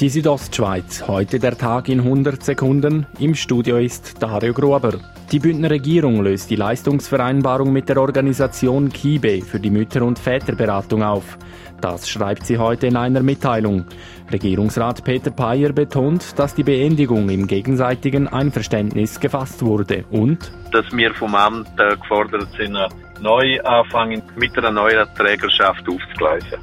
Die Südostschweiz, heute der Tag in 100 Sekunden. Im Studio ist Dario Gruber. Die Bündner Regierung löst die Leistungsvereinbarung mit der Organisation KIBE für die Mütter- und Väterberatung auf. Das schreibt sie heute in einer Mitteilung. Regierungsrat Peter Payer betont, dass die Beendigung im gegenseitigen Einverständnis gefasst wurde und dass wir vom Amt äh, gefordert sind, neu anfangen mit einer neuen Trägerschaft aufzugleisen.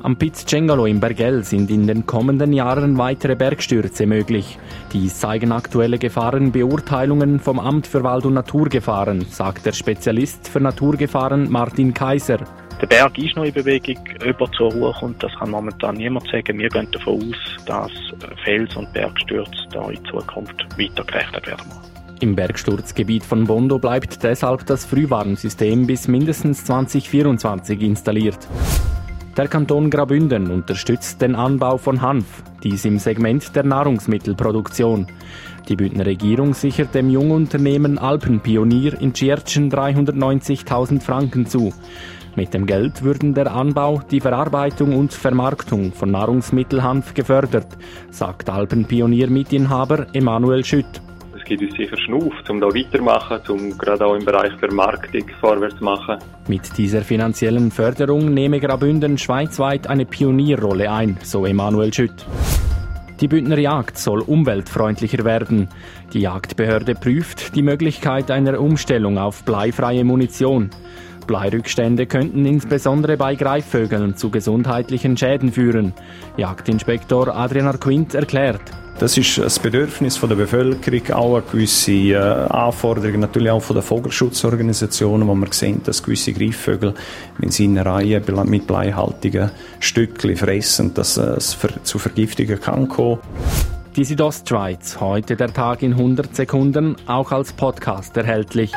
Am Piz Cengalo in Bergell sind in den kommenden Jahren weitere Bergstürze möglich. Dies zeigen aktuelle Gefahrenbeurteilungen vom Amt für Wald- und Naturgefahren, sagt der Spezialist für Naturgefahren Martin Kaiser. Der Berg ist noch in Bewegung, ob er zur Ruhe kommt, das kann momentan niemand sagen. Wir gehen davon aus, dass Fels- und Bergstürze da in Zukunft weiter gerechnet werden. Im Bergsturzgebiet von Bondo bleibt deshalb das Frühwarnsystem bis mindestens 2024 installiert. Der Kanton Grabünden unterstützt den Anbau von Hanf, dies im Segment der Nahrungsmittelproduktion. Die Bündner Regierung sichert dem Jungunternehmen Alpenpionier in Tschiertschen 390.000 Franken zu. Mit dem Geld würden der Anbau, die Verarbeitung und Vermarktung von Nahrungsmittelhanf gefördert, sagt Alpenpionier-Mitinhaber Emanuel Schütt gibt uns sicher Schnuff, um da weitermachen, um gerade auch im Bereich Vermarktung vorwärts zu machen. Mit dieser finanziellen Förderung nehme Grabünden schweizweit eine Pionierrolle ein, so Emanuel Schütt. Die Bündner Jagd soll umweltfreundlicher werden. Die Jagdbehörde prüft die Möglichkeit einer Umstellung auf bleifreie Munition. Bleirückstände könnten insbesondere bei Greifvögeln zu gesundheitlichen Schäden führen. Jagdinspektor Adrian Arquint erklärt. Das ist das Bedürfnis der Bevölkerung, auch eine gewisse äh, Anforderung natürlich auch von den Vogelschutzorganisationen, wo man sehen, dass gewisse Greifvögel, in Reihe mit bleihaltigen Stückchen fressen, dass es zu Vergiftungen kann kommen. Die Südostschweiz, heute der Tag in 100 Sekunden, auch als Podcast erhältlich.